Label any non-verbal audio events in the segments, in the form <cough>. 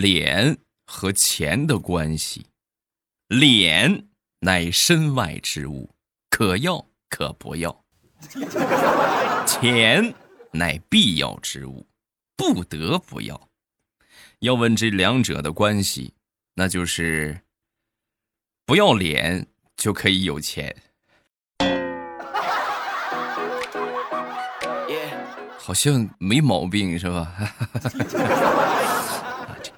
脸和钱的关系。脸乃身外之物，可要可不要；钱乃必要之物，不得不要。要问这两者的关系，那就是不要脸就可以有钱。好像没毛病是吧？<laughs>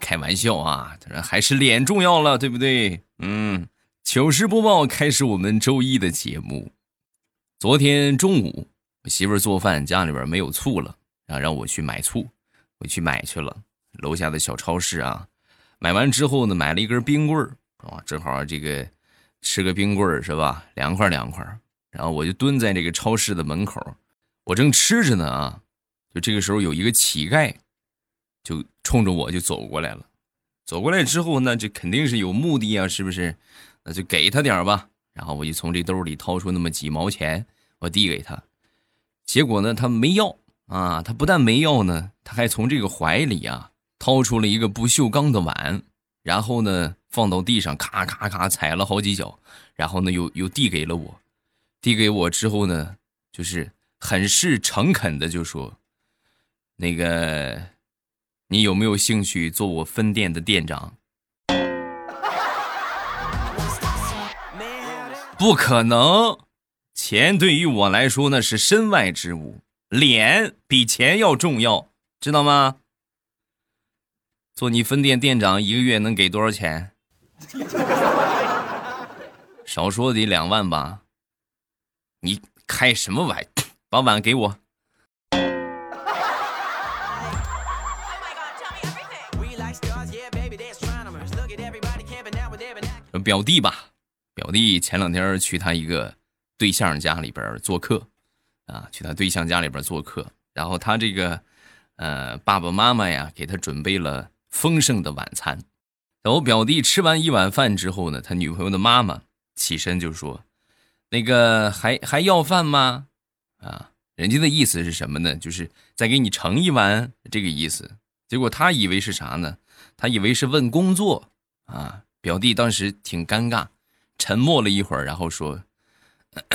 开玩笑啊，当然还是脸重要了，对不对？嗯，糗事播报开始我们周一的节目。昨天中午，我媳妇儿做饭，家里边没有醋了，然后让我去买醋，我去买去了。楼下的小超市啊，买完之后呢，买了一根冰棍儿啊，正好这个吃个冰棍儿是吧？凉快凉快。然后我就蹲在这个超市的门口，我正吃着呢啊。就这个时候，有一个乞丐，就冲着我就走过来了。走过来之后呢，这肯定是有目的啊，是不是？那就给他点吧。然后我就从这兜里掏出那么几毛钱，我递给他。结果呢，他没要啊。他不但没要呢，他还从这个怀里啊掏出了一个不锈钢的碗，然后呢放到地上，咔咔咔踩了好几脚，然后呢又又递给了我。递给我之后呢，就是很是诚恳的就说。那个，你有没有兴趣做我分店的店长？<laughs> 不可能，钱对于我来说那是身外之物，脸比钱要重要，知道吗？做你分店店长一个月能给多少钱？<laughs> 少说得两万吧。你开什么玩？把碗给我。表弟吧，表弟前两天去他一个对象家里边做客，啊，去他对象家里边做客，然后他这个，呃，爸爸妈妈呀给他准备了丰盛的晚餐。等我表弟吃完一碗饭之后呢，他女朋友的妈妈起身就说：“那个还还要饭吗？”啊，人家的意思是什么呢？就是再给你盛一碗这个意思。结果他以为是啥呢？他以为是问工作啊。表弟当时挺尴尬，沉默了一会儿，然后说：“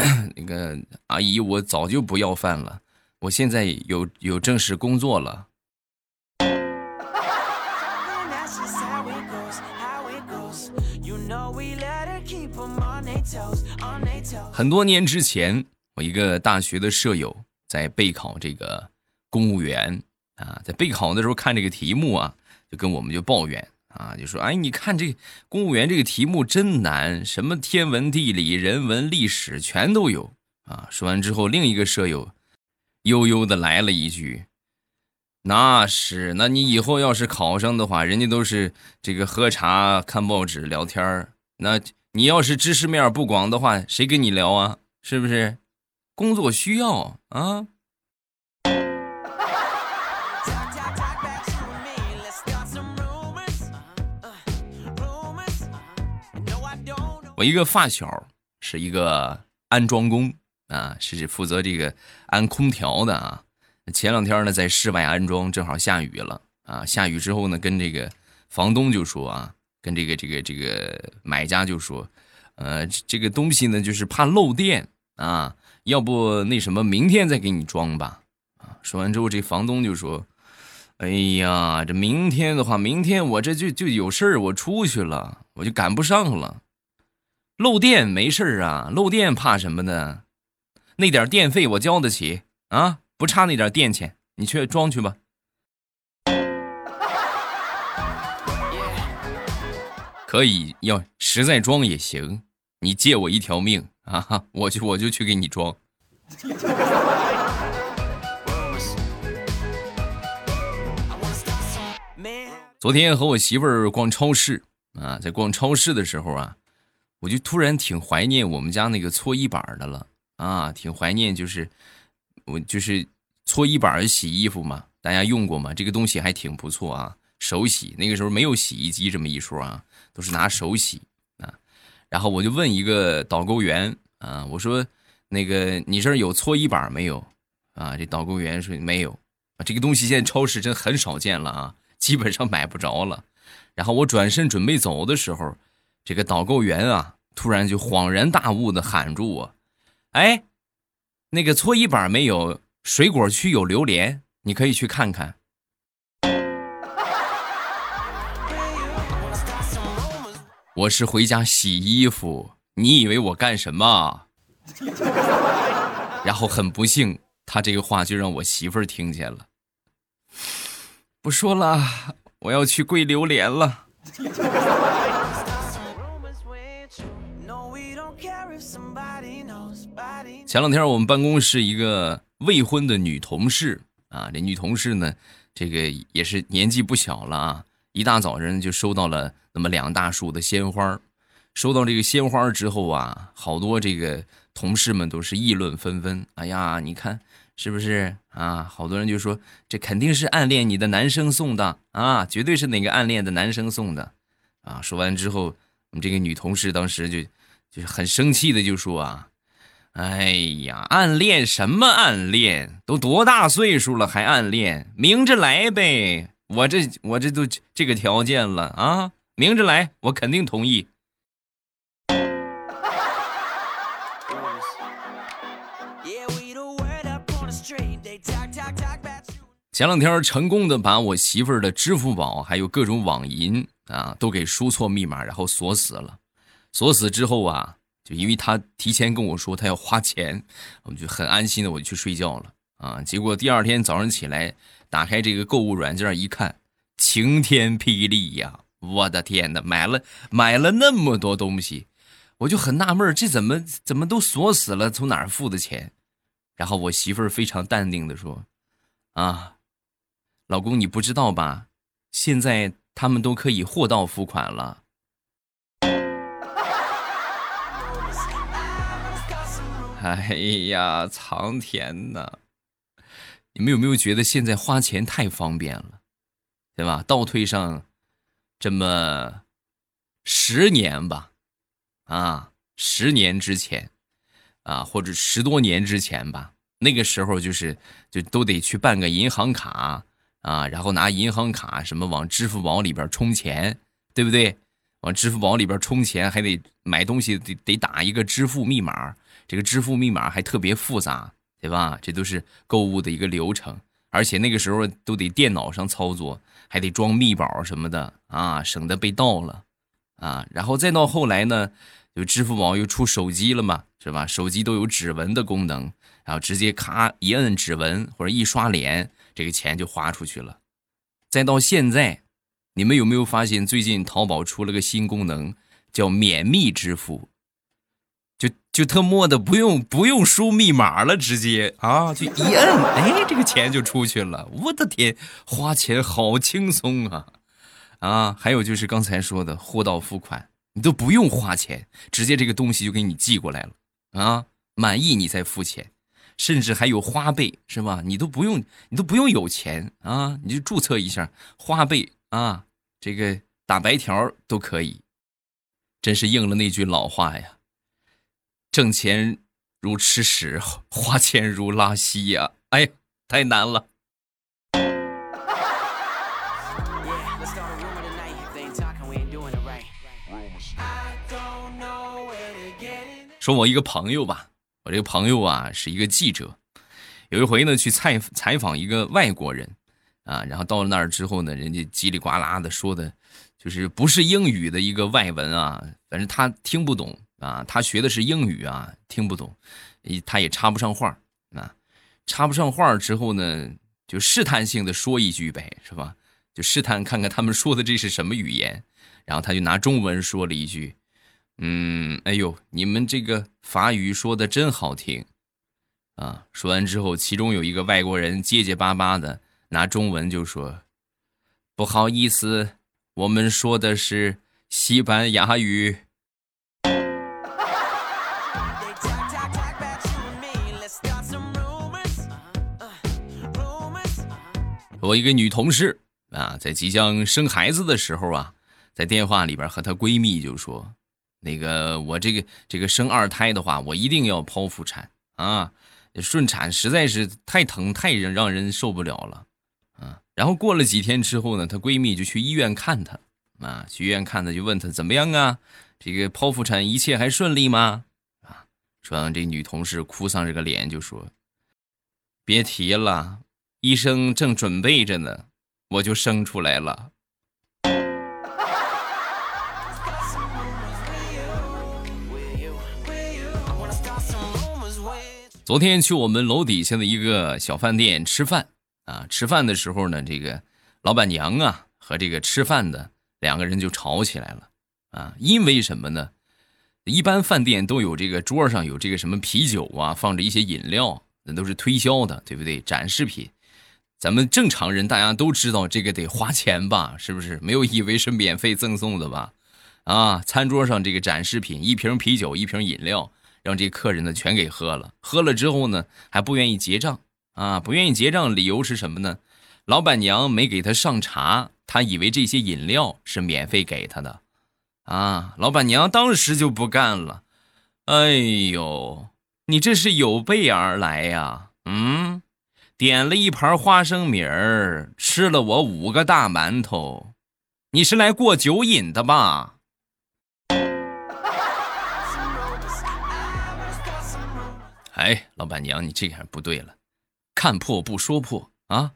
<coughs> 那个阿姨，我早就不要饭了，我现在有有正式工作了。”很多年之前，我一个大学的舍友在备考这个公务员啊，在备考的时候看这个题目啊，就跟我们就抱怨。啊，就说哎，你看这公务员这个题目真难，什么天文地理、人文历史全都有啊。说完之后，另一个舍友悠悠的来了一句：“那是，那你以后要是考上的话，人家都是这个喝茶、看报纸、聊天儿那你要是知识面不广的话，谁跟你聊啊？是不是？工作需要啊。”我一个发小是一个安装工啊，是负责这个安空调的啊。前两天呢，在室外安装，正好下雨了啊。下雨之后呢，跟这个房东就说啊，跟这个这个这个买家就说，呃，这个东西呢，就是怕漏电啊，要不那什么，明天再给你装吧。啊，说完之后，这房东就说，哎呀，这明天的话，明天我这就就有事儿，我出去了，我就赶不上了。漏电没事啊，漏电怕什么呢？那点电费我交得起啊，不差那点电钱，你去装去吧。可以，要实在装也行，你借我一条命啊，我就我就去给你装。昨天和我媳妇儿逛超市啊，在逛超市的时候啊。我就突然挺怀念我们家那个搓衣板的了啊，挺怀念，就是我就是搓衣板洗衣服嘛，大家用过吗？这个东西还挺不错啊，手洗。那个时候没有洗衣机这么一说啊，都是拿手洗啊。然后我就问一个导购员啊，我说那个你这儿有搓衣板没有？啊，这导购员说没有啊。这个东西现在超市真很少见了啊，基本上买不着了。然后我转身准备走的时候，这个导购员啊，突然就恍然大悟的喊住我：“哎，那个搓衣板没有，水果区有榴莲，你可以去看看。”我是回家洗衣服，你以为我干什么？然后很不幸，他这个话就让我媳妇儿听见了。不说了，我要去跪榴莲了。前两天我们办公室一个未婚的女同事啊，这女同事呢，这个也是年纪不小了啊，一大早上就收到了那么两大束的鲜花。收到这个鲜花之后啊，好多这个同事们都是议论纷纷。哎呀，你看是不是啊？好多人就说这肯定是暗恋你的男生送的啊，绝对是哪个暗恋的男生送的啊！说完之后，我们这个女同事当时就就是很生气的就说啊：“哎呀，暗恋什么暗恋？都多大岁数了还暗恋？明着来呗！我这我这都这个条件了啊，明着来，我肯定同意。”前两天成功的把我媳妇儿的支付宝还有各种网银啊都给输错密码，然后锁死了。锁死之后啊，就因为他提前跟我说他要花钱，我就很安心的我就去睡觉了啊。结果第二天早上起来打开这个购物软件一看，晴天霹雳呀！我的天哪，买了买了那么多东西，我就很纳闷这怎么怎么都锁死了？从哪儿付的钱？然后我媳妇儿非常淡定的说：“啊。”老公，你不知道吧？现在他们都可以货到付款了。<laughs> 哎呀，苍天呐！你们有没有觉得现在花钱太方便了，对吧？倒退上这么十年吧，啊，十年之前，啊，或者十多年之前吧，那个时候就是就都得去办个银行卡。啊，然后拿银行卡什么往支付宝里边充钱，对不对？往支付宝里边充钱还得买东西得得打一个支付密码，这个支付密码还特别复杂，对吧？这都是购物的一个流程，而且那个时候都得电脑上操作，还得装密保什么的啊，省得被盗了啊。然后再到后来呢，就支付宝又出手机了嘛，是吧？手机都有指纹的功能，然后直接咔一摁指纹或者一刷脸。这个钱就花出去了，再到现在，你们有没有发现最近淘宝出了个新功能，叫免密支付？就就特么的不用不用输密码了，直接啊就一摁，哎，这个钱就出去了。我的天，花钱好轻松啊！啊，还有就是刚才说的货到付款，你都不用花钱，直接这个东西就给你寄过来了啊，满意你再付钱。甚至还有花呗，是吧？你都不用，你都不用有钱啊，你就注册一下花呗啊，这个打白条都可以。真是应了那句老话呀：“挣钱如吃屎，花钱如拉稀呀！”哎，太难了。说我一个朋友吧。我这个朋友啊是一个记者，有一回呢去采采访一个外国人，啊，然后到了那儿之后呢，人家叽里呱啦的说的，就是不是英语的一个外文啊，反正他听不懂啊，他学的是英语啊，听不懂，他也插不上话啊，插不上话之后呢，就试探性的说一句呗，是吧？就试探看看他们说的这是什么语言，然后他就拿中文说了一句。嗯，哎呦，你们这个法语说的真好听，啊！说完之后，其中有一个外国人结结巴巴的拿中文就说：“不好意思，我们说的是西班牙语。”我一个女同事啊，在即将生孩子的时候啊，在电话里边和她闺蜜就说。那个我这个这个生二胎的话，我一定要剖腹产啊！顺产实在是太疼太让让人受不了了啊！然后过了几天之后呢，她闺蜜就去医院看她啊，去医院看她，就问她怎么样啊？这个剖腹产一切还顺利吗？啊，说完这女同事哭丧着个脸就说：“别提了，医生正准备着呢，我就生出来了。”昨天去我们楼底下的一个小饭店吃饭啊，吃饭的时候呢，这个老板娘啊和这个吃饭的两个人就吵起来了啊，因为什么呢？一般饭店都有这个桌上有这个什么啤酒啊，放着一些饮料，那都是推销的，对不对？展示品。咱们正常人大家都知道这个得花钱吧？是不是？没有以为是免费赠送的吧？啊，餐桌上这个展示品，一瓶啤酒，一瓶饮料。让这客人呢全给喝了，喝了之后呢还不愿意结账啊！不愿意结账，理由是什么呢？老板娘没给他上茶，他以为这些饮料是免费给他的，啊！老板娘当时就不干了，哎呦，你这是有备而来呀？嗯，点了一盘花生米儿，吃了我五个大馒头，你是来过酒瘾的吧？哎，老板娘，你这样不对了，看破不说破啊！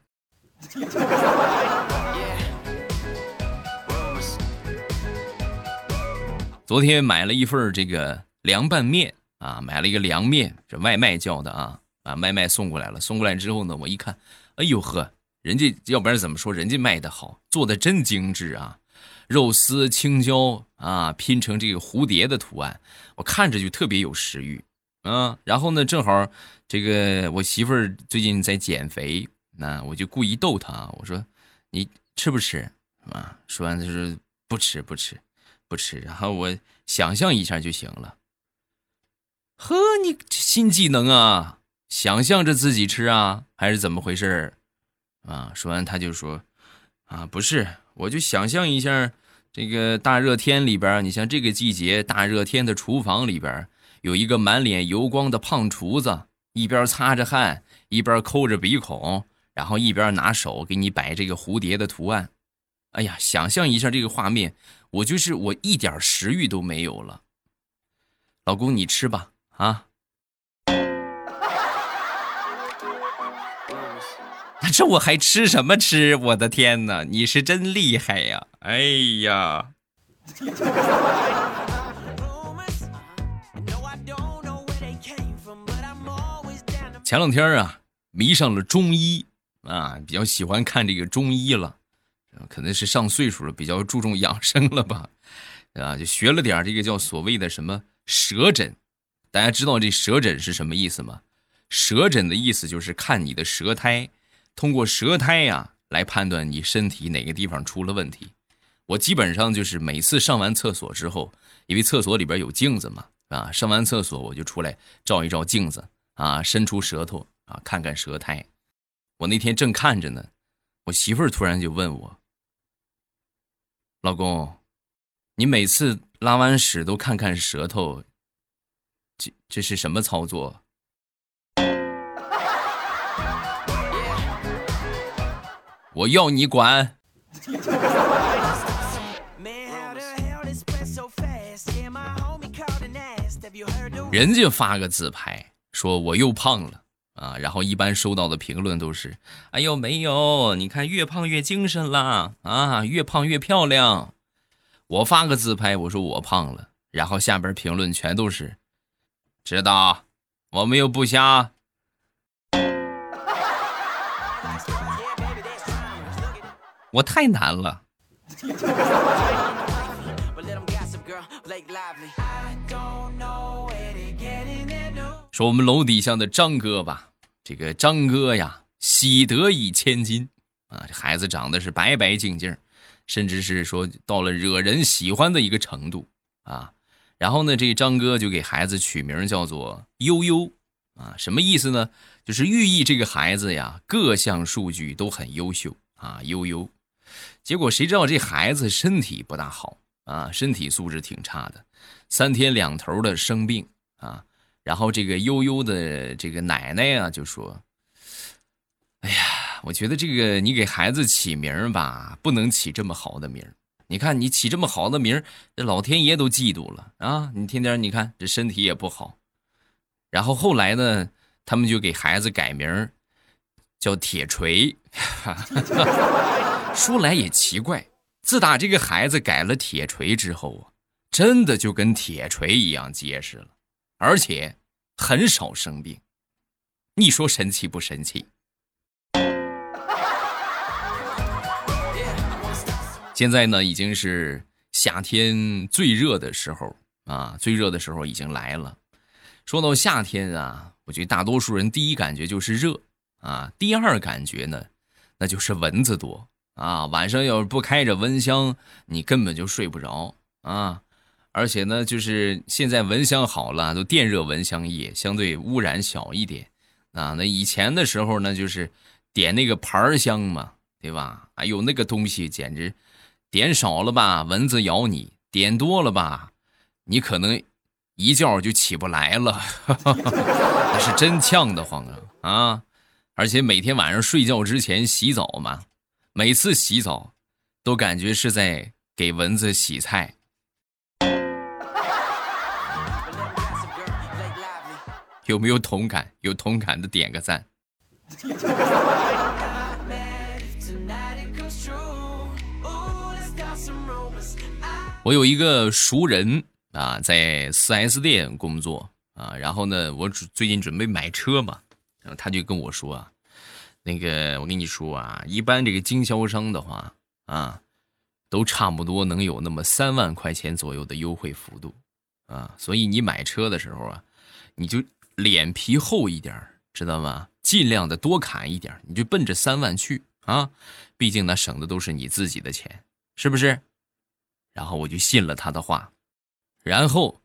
昨天买了一份这个凉拌面啊，买了一个凉面，这外卖叫的啊，啊，外卖送过来了。送过来之后呢，我一看，哎呦呵，人家要不然怎么说，人家卖的好，做的真精致啊，肉丝、青椒啊，拼成这个蝴蝶的图案，我看着就特别有食欲。啊，然后呢，正好这个我媳妇儿最近在减肥，那我就故意逗她，我说：“你吃不吃？”啊，说完她说：“不吃，不吃，不吃。”然后我想象一下就行了。呵，你新技能啊，想象着自己吃啊，还是怎么回事啊，说完他就说：“啊，不是，我就想象一下这个大热天里边，你像这个季节大热天的厨房里边。”有一个满脸油光的胖厨子，一边擦着汗，一边抠着鼻孔，然后一边拿手给你摆这个蝴蝶的图案。哎呀，想象一下这个画面，我就是我一点食欲都没有了。老公，你吃吧，啊！<laughs> 这我还吃什么吃？我的天哪，你是真厉害呀！哎呀！<laughs> 前两天啊，迷上了中医啊，比较喜欢看这个中医了，可能是上岁数了，比较注重养生了吧，<laughs> 啊，就学了点这个叫所谓的什么舌诊。大家知道这舌诊是什么意思吗？舌诊的意思就是看你的舌苔，通过舌苔呀来判断你身体哪个地方出了问题。我基本上就是每次上完厕所之后，因为厕所里边有镜子嘛，啊，上完厕所我就出来照一照镜子。啊，伸出舌头啊，看看舌苔。我那天正看着呢，我媳妇儿突然就问我：“老公，你每次拉完屎都看看舌头，这这是什么操作？”我要你管！人家发个自拍。说我又胖了啊，然后一般收到的评论都是：“哎呦，没有，你看越胖越精神啦，啊，越胖越漂亮。”我发个自拍，我说我胖了，然后下边评论全都是：“知道，我们又不瞎。”我太难了。说我们楼底下的张哥吧，这个张哥呀，喜得一千金啊，这孩子长得是白白净净，甚至是说到了惹人喜欢的一个程度啊。然后呢，这张哥就给孩子取名叫做悠悠啊，什么意思呢？就是寓意这个孩子呀，各项数据都很优秀啊，悠悠。结果谁知道这孩子身体不大好啊，身体素质挺差的，三天两头的生病啊。然后这个悠悠的这个奶奶啊，就说：“哎呀，我觉得这个你给孩子起名吧，不能起这么好的名你看你起这么好的名这老天爷都嫉妒了啊！你天天你看这身体也不好。然后后来呢，他们就给孩子改名叫铁锤。哈 <laughs> 哈说来也奇怪，自打这个孩子改了铁锤之后啊，真的就跟铁锤一样结实了，而且很少生病。你说神奇不神奇？现在呢，已经是夏天最热的时候啊，最热的时候已经来了。说到夏天啊，我觉得大多数人第一感觉就是热啊，第二感觉呢，那就是蚊子多啊。晚上要是不开着蚊香，你根本就睡不着啊。而且呢，就是现在蚊香好了，都电热蚊香液，相对污染小一点啊。那以前的时候呢，就是点那个牌香嘛，对吧？哎呦，那个东西简直。点少了吧，蚊子咬你；点多了吧，你可能一觉就起不来了，<laughs> 那是真呛得慌啊啊！而且每天晚上睡觉之前洗澡嘛，每次洗澡都感觉是在给蚊子洗菜。有没有同感？有同感的点个赞。我有一个熟人啊，在 4S 店工作啊，然后呢，我最近准备买车嘛，然后他就跟我说啊，那个我跟你说啊，一般这个经销商的话啊，都差不多能有那么三万块钱左右的优惠幅度啊，所以你买车的时候啊，你就脸皮厚一点，知道吗？尽量的多砍一点，你就奔着三万去啊，毕竟那省的都是你自己的钱，是不是？然后我就信了他的话，然后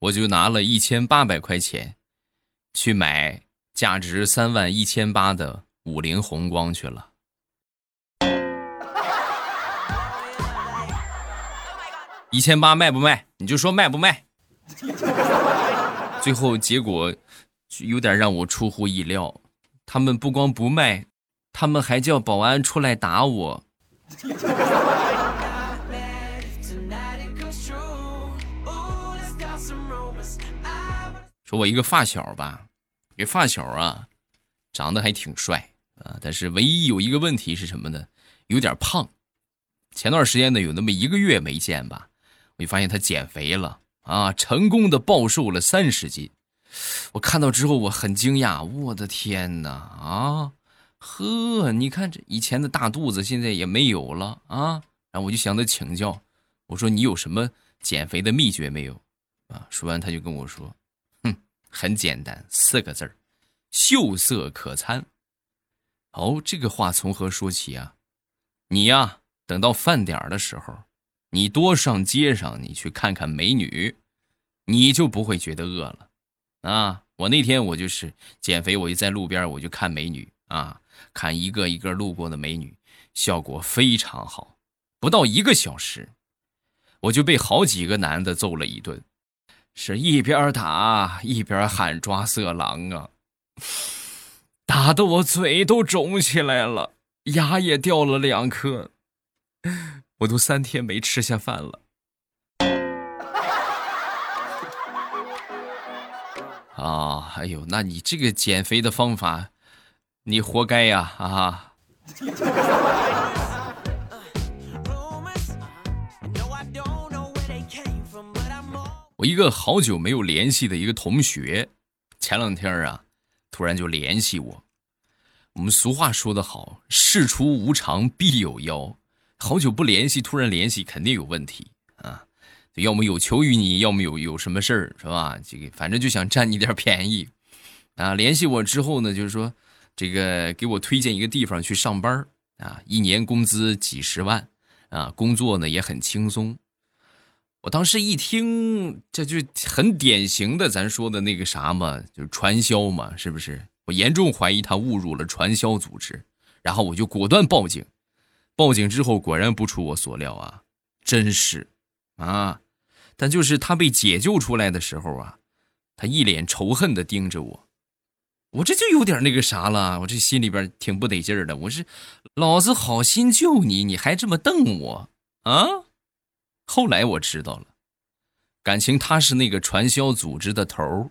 我就拿了一千八百块钱去买价值三万一千八的五菱宏光去了。一千八卖不卖？你就说卖不卖？<laughs> 最后结果有点让我出乎意料，他们不光不卖，他们还叫保安出来打我。说我一个发小吧，这发小啊，长得还挺帅啊，但是唯一有一个问题是什么呢？有点胖。前段时间呢，有那么一个月没见吧，我就发现他减肥了啊，成功的暴瘦了三十斤。我看到之后我很惊讶，我的天哪啊，呵，你看这以前的大肚子现在也没有了啊。然后我就向他请教，我说你有什么减肥的秘诀没有？啊，说完他就跟我说。哼很简单，四个字儿，秀色可餐。哦，这个话从何说起啊？你呀，等到饭点的时候，你多上街上，你去看看美女，你就不会觉得饿了。啊，我那天我就是减肥，我就在路边，我就看美女啊，看一个一个路过的美女，效果非常好。不到一个小时，我就被好几个男的揍了一顿。是一边打一边喊抓色狼啊，打的我嘴都肿起来了，牙也掉了两颗，我都三天没吃下饭了。啊，哎呦，那你这个减肥的方法，你活该呀啊！我一个好久没有联系的一个同学，前两天啊，突然就联系我。我们俗话说得好，事出无常必有妖。好久不联系，突然联系，肯定有问题啊！要么有求于你，要么有有什么事儿，是吧？这个反正就想占你点便宜啊！联系我之后呢，就是说这个给我推荐一个地方去上班啊，一年工资几十万啊，工作呢也很轻松。我当时一听，这就很典型的咱说的那个啥嘛，就是传销嘛，是不是？我严重怀疑他误入了传销组织，然后我就果断报警。报警之后，果然不出我所料啊，真是啊！但就是他被解救出来的时候啊，他一脸仇恨的盯着我，我这就有点那个啥了，我这心里边挺不得劲的。我是老子好心救你，你还这么瞪我。啊？后来我知道了，感情他是那个传销组织的头儿。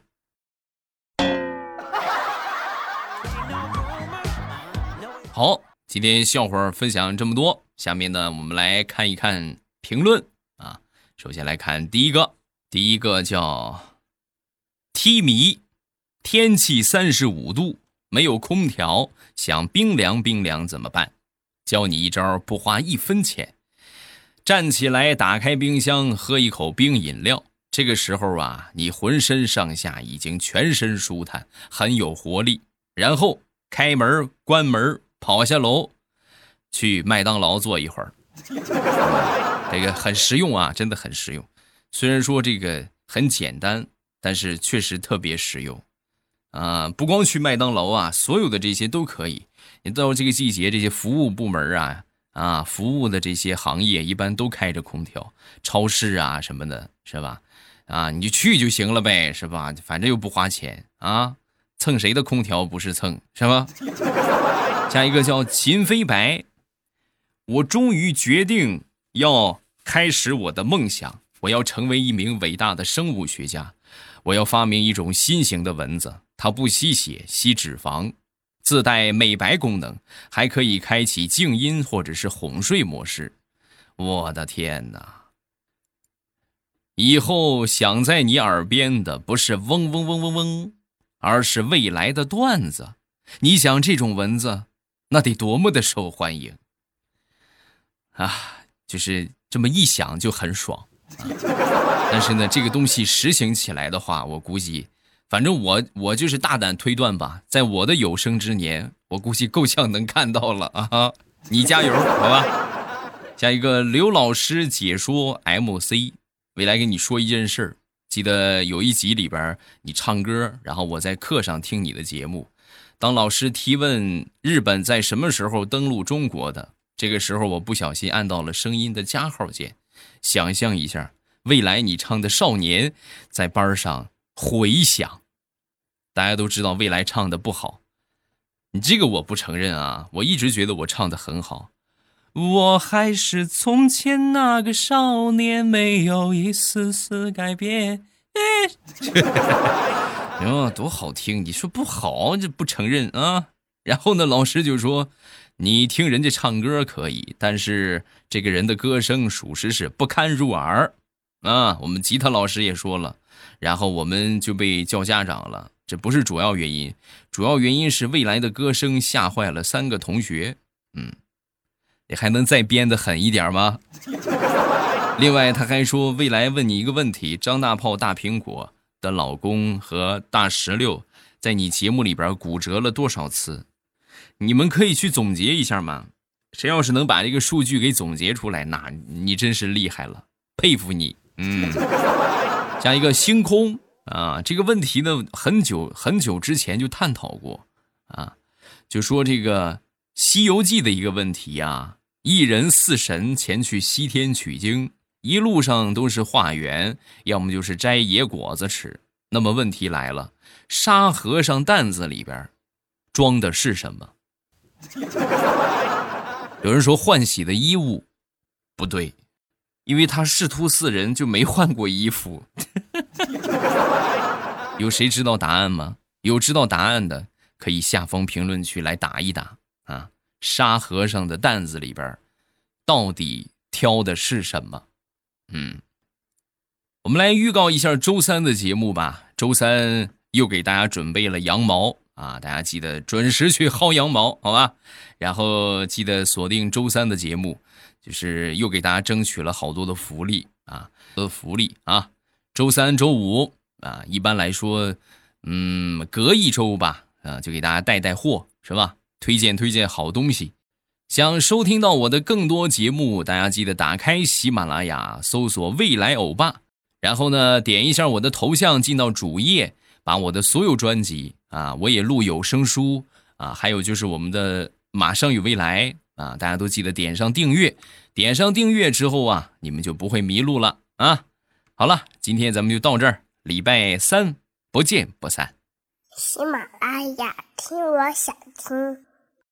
好，今天笑话分享这么多，下面呢，我们来看一看评论啊。首先来看第一个，第一个叫踢米，天气三十五度，没有空调，想冰凉冰凉怎么办？教你一招，不花一分钱。站起来，打开冰箱，喝一口冰饮料。这个时候啊，你浑身上下已经全身舒坦，很有活力。然后开门、关门。跑下楼，去麦当劳坐一会儿，<laughs> 这个很实用啊，真的很实用。虽然说这个很简单，但是确实特别实用啊！不光去麦当劳啊，所有的这些都可以。你到这个季节，这些服务部门啊啊，服务的这些行业一般都开着空调，超市啊什么的，是吧？啊，你就去就行了呗，是吧？反正又不花钱啊，蹭谁的空调不是蹭，是吧？<laughs> 下一个叫秦飞白，我终于决定要开始我的梦想，我要成为一名伟大的生物学家，我要发明一种新型的蚊子，它不吸血，吸脂肪，自带美白功能，还可以开启静音或者是哄睡模式。我的天哪！以后响在你耳边的不是嗡嗡嗡嗡嗡，而是未来的段子。你想这种蚊子？那得多么的受欢迎啊！就是这么一想就很爽，<laughs> 但是呢，这个东西实行起来的话，我估计，反正我我就是大胆推断吧，在我的有生之年，我估计够呛能看到了啊！你加油，好吧？下一个刘老师解说 MC，未来跟你说一件事儿，记得有一集里边你唱歌，然后我在课上听你的节目。当老师提问日本在什么时候登陆中国的这个时候，我不小心按到了声音的加号键。想象一下，未来你唱的《少年》在班上回响，大家都知道未来唱的不好，你这个我不承认啊！我一直觉得我唱的很好。我还是从前那个少年，没有一丝丝改变。哎 <laughs> 哟，多好听！你说不好，这不承认啊？然后呢，老师就说：“你听人家唱歌可以，但是这个人的歌声属实是不堪入耳啊。”我们吉他老师也说了，然后我们就被叫家长了。这不是主要原因，主要原因是未来的歌声吓坏了三个同学。嗯，你还能再编的狠一点吗？<laughs> 另外，他还说：“未来问你一个问题，张大炮、大苹果。”的老公和大石榴在你节目里边骨折了多少次？你们可以去总结一下吗？谁要是能把这个数据给总结出来，那你真是厉害了，佩服你。嗯，加一个星空啊，这个问题呢，很久很久之前就探讨过啊，就说这个《西游记》的一个问题啊，一人四神前去西天取经。一路上都是化缘，要么就是摘野果子吃。那么问题来了，沙和尚担子里边装的是什么？<laughs> 有人说换洗的衣物，不对，因为他师徒四人就没换过衣服。有谁知道答案吗？有知道答案的可以下方评论区来打一打啊！沙和尚的担子里边到底挑的是什么？嗯，我们来预告一下周三的节目吧。周三又给大家准备了羊毛啊，大家记得准时去薅羊毛，好吧？然后记得锁定周三的节目，就是又给大家争取了好多的福利啊，的福利啊。周三、周五啊，一般来说，嗯，隔一周吧，啊，就给大家带带货，是吧？推荐推荐好东西。想收听到我的更多节目，大家记得打开喜马拉雅，搜索“未来欧巴”，然后呢，点一下我的头像，进到主页，把我的所有专辑啊，我也录有声书啊，还有就是我们的《马上与未来》啊，大家都记得点上订阅，点上订阅之后啊，你们就不会迷路了啊。好了，今天咱们就到这儿，礼拜三不见不散。喜马拉雅听，我想听。